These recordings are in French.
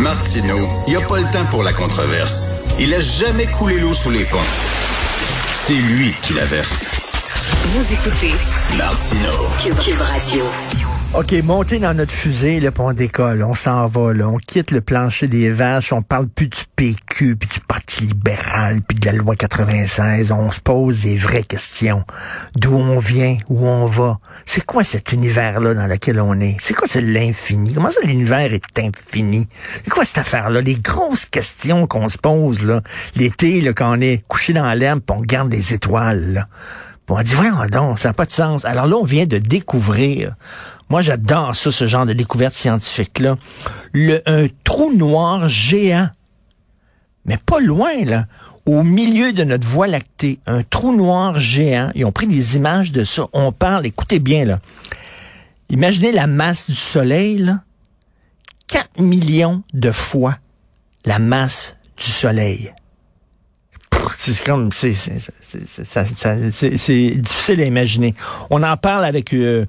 Martineau, il n'y a pas le temps pour la controverse. Il a jamais coulé l'eau sous les ponts. C'est lui qui la verse. Vous écoutez Martineau. Cube Radio. OK, montez dans notre fusée, là, puis on décolle, on s'en va, là, on quitte le plancher des vaches, on parle plus du PQ, puis du Parti libéral, puis de la loi 96, on se pose des vraies questions. D'où on vient, où on va? C'est quoi cet univers-là dans lequel on est? C'est quoi c'est l'infini? Comment ça l'univers est infini? C'est quoi cette affaire-là? Les grosses questions qu'on se pose, là, l'été, là, quand on est couché dans l'herbe, puis on regarde des étoiles, là. Puis on dit, voyons donc, ça n'a pas de sens. Alors là, on vient de découvrir moi, j'adore ça, ce genre de découverte scientifique-là. Le, un trou noir géant. Mais pas loin, là. Au milieu de notre voie lactée. Un trou noir géant. Ils ont pris des images de ça. On parle, écoutez bien, là. Imaginez la masse du Soleil, là. 4 millions de fois la masse du Soleil. C'est comme, c'est difficile à imaginer. On en parle avec euh,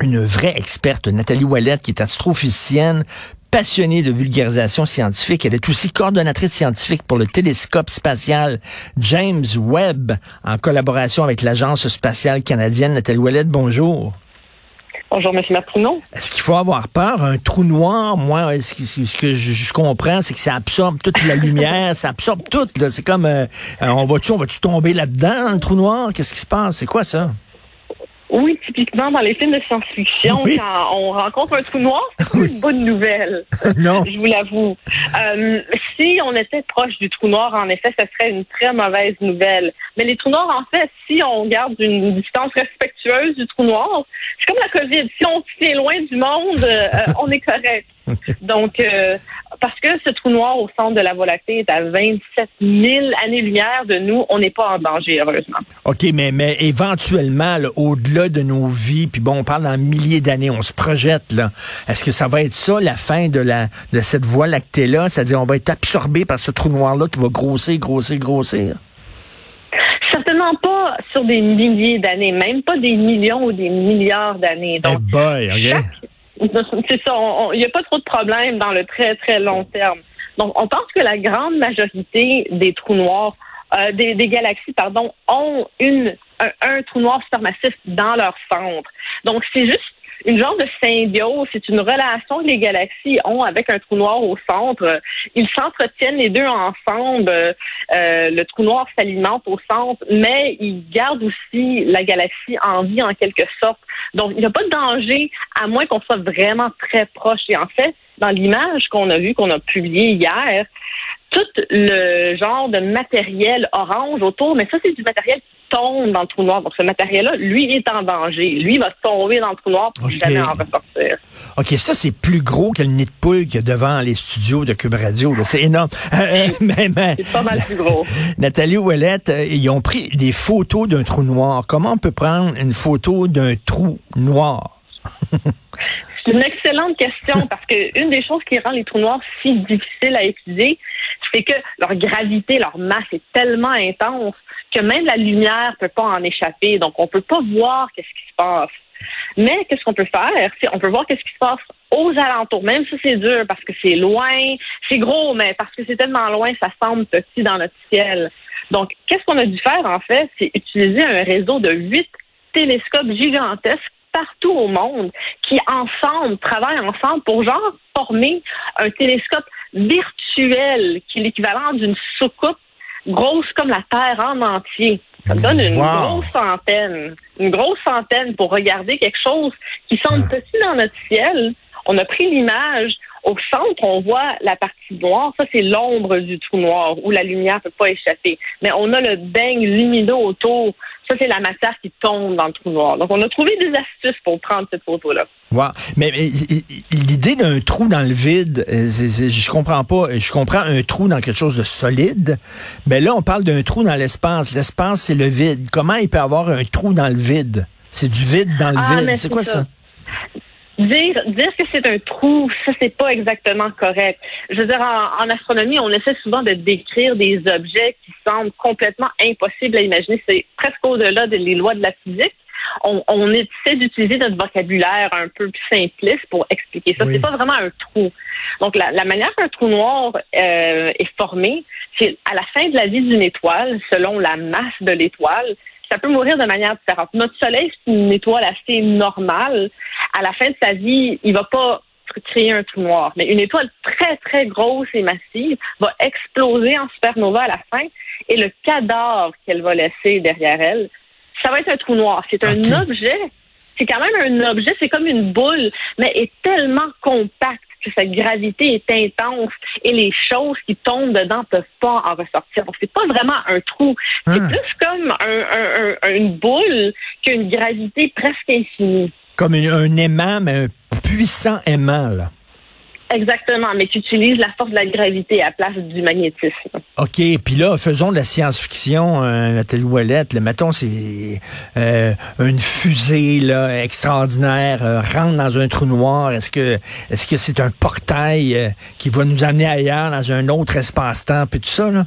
une vraie experte, Nathalie Ouellette, qui est astrophysicienne, passionnée de vulgarisation scientifique. Elle est aussi coordonnatrice scientifique pour le télescope spatial James Webb, en collaboration avec l'Agence spatiale canadienne. Nathalie Ouellette, bonjour. Bonjour, M. Martineau. Est-ce qu'il faut avoir peur? Un trou noir, moi, ce que, je, comprends, c'est que ça absorbe toute la lumière, ça absorbe tout. C'est comme, euh, on va-tu on va tomber là-dedans, dans le trou noir? Qu'est-ce qui se passe? C'est quoi ça? Oui, typiquement dans les films de science-fiction, quand on rencontre un trou noir, c'est une bonne nouvelle. non. Je vous l'avoue. Euh, si on était proche du trou noir, en effet, ce serait une très mauvaise nouvelle. Mais les trous noirs, en fait, si on garde une distance respectueuse du trou noir, c'est comme la COVID. Si on se tient loin du monde, euh, on est correct. Donc, euh, parce que ce trou noir au centre de la Voie lactée est à 27 000 années-lumière de nous, on n'est pas en danger, heureusement. OK, mais, mais éventuellement, au-delà de nos vies, puis bon, on parle d'un milliers d'années, on se projette, là. Est-ce que ça va être ça, la fin de, la, de cette Voie lactée-là? C'est-à-dire, on va être absorbé par ce trou noir-là qui va grossir, grossir, grossir? Certainement pas sur des milliers d'années, même pas des millions ou des milliards d'années. Donc, boy, OK. C'est ça. Il n'y a pas trop de problèmes dans le très, très long terme. Donc, on pense que la grande majorité des trous noirs, euh, des, galaxies, pardon, ont une, un, trou noir supermassif dans leur centre. Donc, c'est juste une genre de symbiose, c'est une relation que les galaxies ont avec un trou noir au centre. Ils s'entretiennent les deux ensemble. Euh, le trou noir s'alimente au centre, mais il garde aussi la galaxie en vie en quelque sorte. Donc, il n'y a pas de danger à moins qu'on soit vraiment très proche. Et en fait, dans l'image qu'on a vue, qu'on a publiée hier, tout le genre de matériel orange autour, mais ça, c'est du matériel tombe dans le trou noir. Donc, ce matériel-là, lui, est en danger. Lui, va tomber dans le trou noir pour jamais en ressortir. OK, ça, c'est plus gros que le nid de poule qu'il y a devant les studios de Cube Radio. C'est énorme. Euh, euh, c'est pas mal plus gros. Nathalie Ouellette, euh, ils ont pris des photos d'un trou noir. Comment on peut prendre une photo d'un trou noir? C'est une excellente question parce que une des choses qui rend les trous noirs si difficiles à étudier, c'est que leur gravité, leur masse est tellement intense que même la lumière peut pas en échapper. Donc, on peut pas voir qu'est-ce qui se passe. Mais qu'est-ce qu'on peut faire? On peut voir qu'est-ce qui se passe aux alentours, même si c'est dur parce que c'est loin, c'est gros, mais parce que c'est tellement loin, ça semble petit dans notre ciel. Donc, qu'est-ce qu'on a dû faire, en fait? C'est utiliser un réseau de huit télescopes gigantesques partout au monde qui ensemble travaillent ensemble pour genre former un télescope virtuel qui est l'équivalent d'une soucoupe grosse comme la Terre en entier. Ça donne une grosse centaine, une grosse centaine pour regarder quelque chose qui semble ah. petit dans notre ciel. On a pris l'image. Au centre, on voit la partie noire. Ça, c'est l'ombre du trou noir où la lumière ne peut pas échapper. Mais on a le beigne lumineux autour ça, c'est la matière qui tombe dans le trou noir. Donc, on a trouvé des astuces pour prendre cette photo-là. Wow. Mais, l'idée d'un trou dans le vide, euh, je comprends pas. Je comprends un trou dans quelque chose de solide, mais là, on parle d'un trou dans l'espace. L'espace, c'est le vide. Comment il peut y avoir un trou dans le vide? C'est du vide dans le ah, vide. C'est quoi ça? Dire, dire que c'est un trou, ça c'est pas exactement correct. Je veux dire, en, astronomie, on essaie souvent de décrire des objets qui semblent complètement impossibles à imaginer. C'est presque au-delà des lois de la physique. on, on essaie d'utiliser notre vocabulaire un peu plus simpliste pour expliquer ça. C'est pas vraiment un trou. Donc, la, la manière qu'un trou noir euh, est formé, c'est à la fin de la vie d'une étoile, selon la masse de l'étoile, ça peut mourir de manière différente. Notre Soleil, c'est une étoile assez normale. À la fin de sa vie, il va pas créer un trou noir. Mais une étoile très, très grosse et massive va exploser en supernova à la fin et le cadavre qu'elle va laisser derrière elle, ça va être un trou noir. C'est un objet, c'est quand même un objet, c'est comme une boule, mais est tellement compact que sa gravité est intense et les choses qui tombent dedans peuvent pas en ressortir. Donc, c'est pas vraiment un trou. C'est ah. plus comme une boule qu'une gravité presque infinie. Comme un aimant, mais un puissant aimant, là. Exactement, mais tu utilises la force de la gravité à la place du magnétisme. OK, puis là, faisons de la science-fiction, euh, Nathalie Ouellette. Le mettons, c'est euh, une fusée là, extraordinaire, euh, rentre dans un trou noir. Est-ce que est-ce que c'est un portail euh, qui va nous amener ailleurs, dans un autre espace-temps, puis tout ça, là?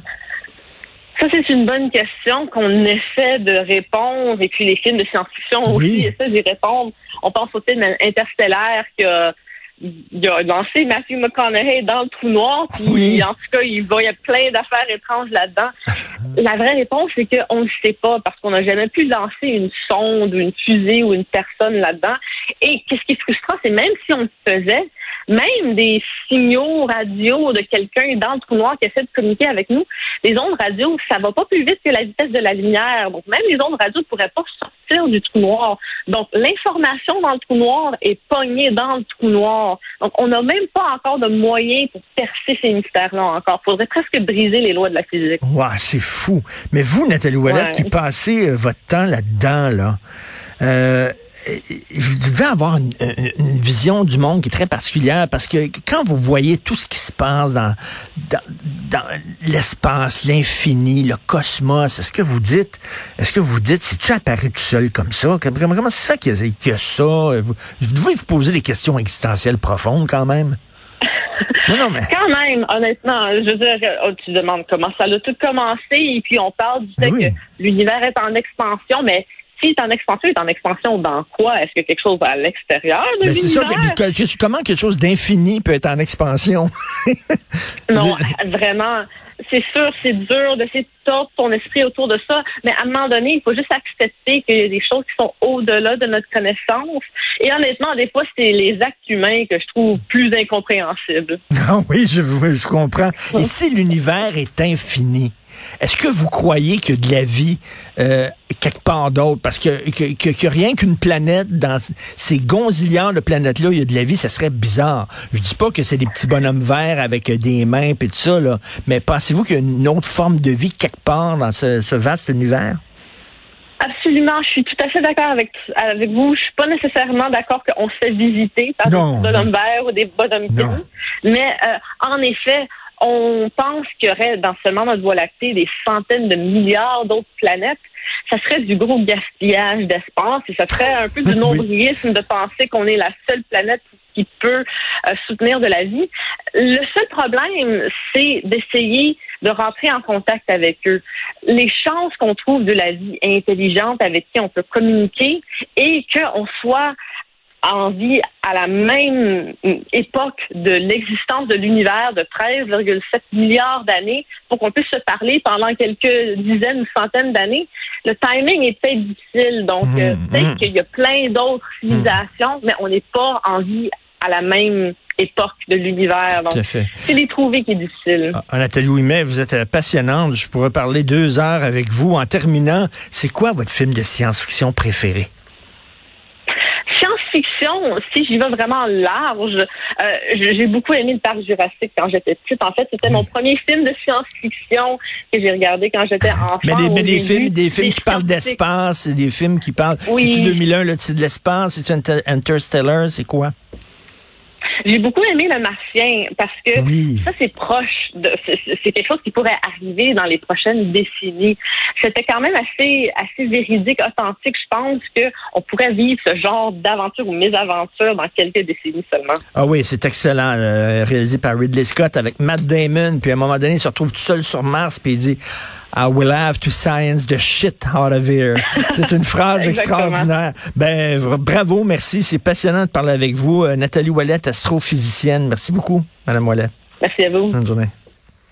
Ça, c'est une bonne question qu'on essaie de répondre. Et puis les films de science-fiction aussi, et ça, j'y répondre. On pense au film Interstellaire qui a il a lancé Matthew McConaughey dans le trou noir, puis en tout cas, il, va, il y a plein d'affaires étranges là-dedans. La vraie réponse, c'est qu'on ne sait pas, parce qu'on n'a jamais pu lancer une sonde ou une fusée ou une personne là-dedans. Et qu'est-ce qui est frustrant, c'est même si on le faisait, même des signaux radio de quelqu'un dans le trou noir qui essaie de communiquer avec nous, les ondes radio, ça va pas plus vite que la vitesse de la lumière. Donc, même les ondes radio ne pourraient pas sortir du trou noir. Donc, l'information dans le trou noir est pognée dans le trou noir. Donc, on n'a même pas encore de moyens pour percer ces mystères-là encore. Il faudrait presque briser les lois de la physique. Wow, c'est. Mais vous, Nathalie Ouellet, qui passez euh, votre temps là-dedans, là, euh, vous devez avoir une, vision du monde qui est très particulière parce que quand vous voyez tout ce qui se passe dans, dans, l'espace, l'infini, le cosmos, est-ce que vous dites, est-ce que vous dites, si tu apparu tout seul comme ça, comment, comment ça se fait qu'il y, a ça? Vous, devez vous poser des questions existentielles profondes quand même. Non, non, mais... Quand même, honnêtement, je veux dire, oh, tu demandes comment ça a tout commencé, et puis on parle du fait que l'univers est en expansion, mais s'il est en expansion, il est en expansion dans quoi? Est-ce que quelque chose à l'extérieur de ben, C'est ça. comment quelque chose d'infini peut être en expansion? non, vraiment. C'est sûr, c'est dur de tordre ton esprit autour de ça, mais à un moment donné, il faut juste accepter qu'il y a des choses qui sont au-delà de notre connaissance. Et honnêtement, des fois, c'est les actes humains que je trouve plus incompréhensibles. Ah oui, je, je comprends. Et si l'univers est infini, est-ce que vous croyez a de la vie euh, quelque part d'autre? Parce que, que, rien qu'une planète, dans ces gonzillards de planètes-là, il y a de la vie, ça serait bizarre. Je dis pas que c'est des petits bonhommes verts avec euh, des mains et tout ça, là, mais pensez-vous qu'il y a une autre forme de vie quelque part dans ce, vaste univers? Absolument, je suis tout à fait d'accord avec avec vous. Je suis pas nécessairement d'accord qu'on se fait visiter par des bonhommes verts ou des bonhommes gris, mais euh, en effet, on pense qu'il y aurait dans seulement notre Voie lactée des centaines de milliards d'autres planètes. Ça serait du gros gaspillage d'espace et ça serait un peu du nombrilisme de penser qu'on est la seule planète qui peut euh, soutenir de la vie. Le seul problème, c'est d'essayer de rentrer en contact avec eux. Les chances qu'on trouve de la vie intelligente avec qui on peut communiquer et qu'on soit en vie à la même époque de l'existence de l'univers de 13,7 milliards d'années pour qu'on puisse se parler pendant quelques dizaines ou centaines d'années. Le timing est peut-être difficile, donc mmh, euh, peut-être mmh. qu'il y a plein d'autres civilisations, mais on n'est pas en vie à la même époque de l'univers. Donc, c'est les trouver qui est difficile. Ah, Nathalie Ouimet, vous êtes euh, passionnante. Je pourrais parler deux heures avec vous. En terminant, c'est quoi votre film de science-fiction préféré? Fiction si j'y vais vraiment large, euh, j'ai beaucoup aimé le parc Jurassique quand j'étais petite. En fait, c'était mon premier film de science-fiction que j'ai regardé quand j'étais enfant. Mais des, mais des films, des films qui parlent d'espace, des films qui parlent. Oui. C'est 2001, le titre de l'espace, c'est Interstellar, c'est quoi? J'ai beaucoup aimé le martien parce que ça, c'est proche de, c'est quelque chose qui pourrait arriver dans les prochaines décennies. C'était quand même assez, assez véridique, authentique. Je pense qu'on pourrait vivre ce genre d'aventure ou mésaventure dans quelques décennies seulement. Ah oui, c'est excellent. Euh, réalisé par Ridley Scott avec Matt Damon. Puis à un moment donné, il se retrouve tout seul sur Mars puis il dit I will have to science the shit out of here. C'est une phrase extraordinaire. Ben, bravo, merci. C'est passionnant de parler avec vous. Euh, Nathalie Wallet, astrophysicienne. Merci beaucoup, Madame Wallet. Merci à vous. Bonne journée.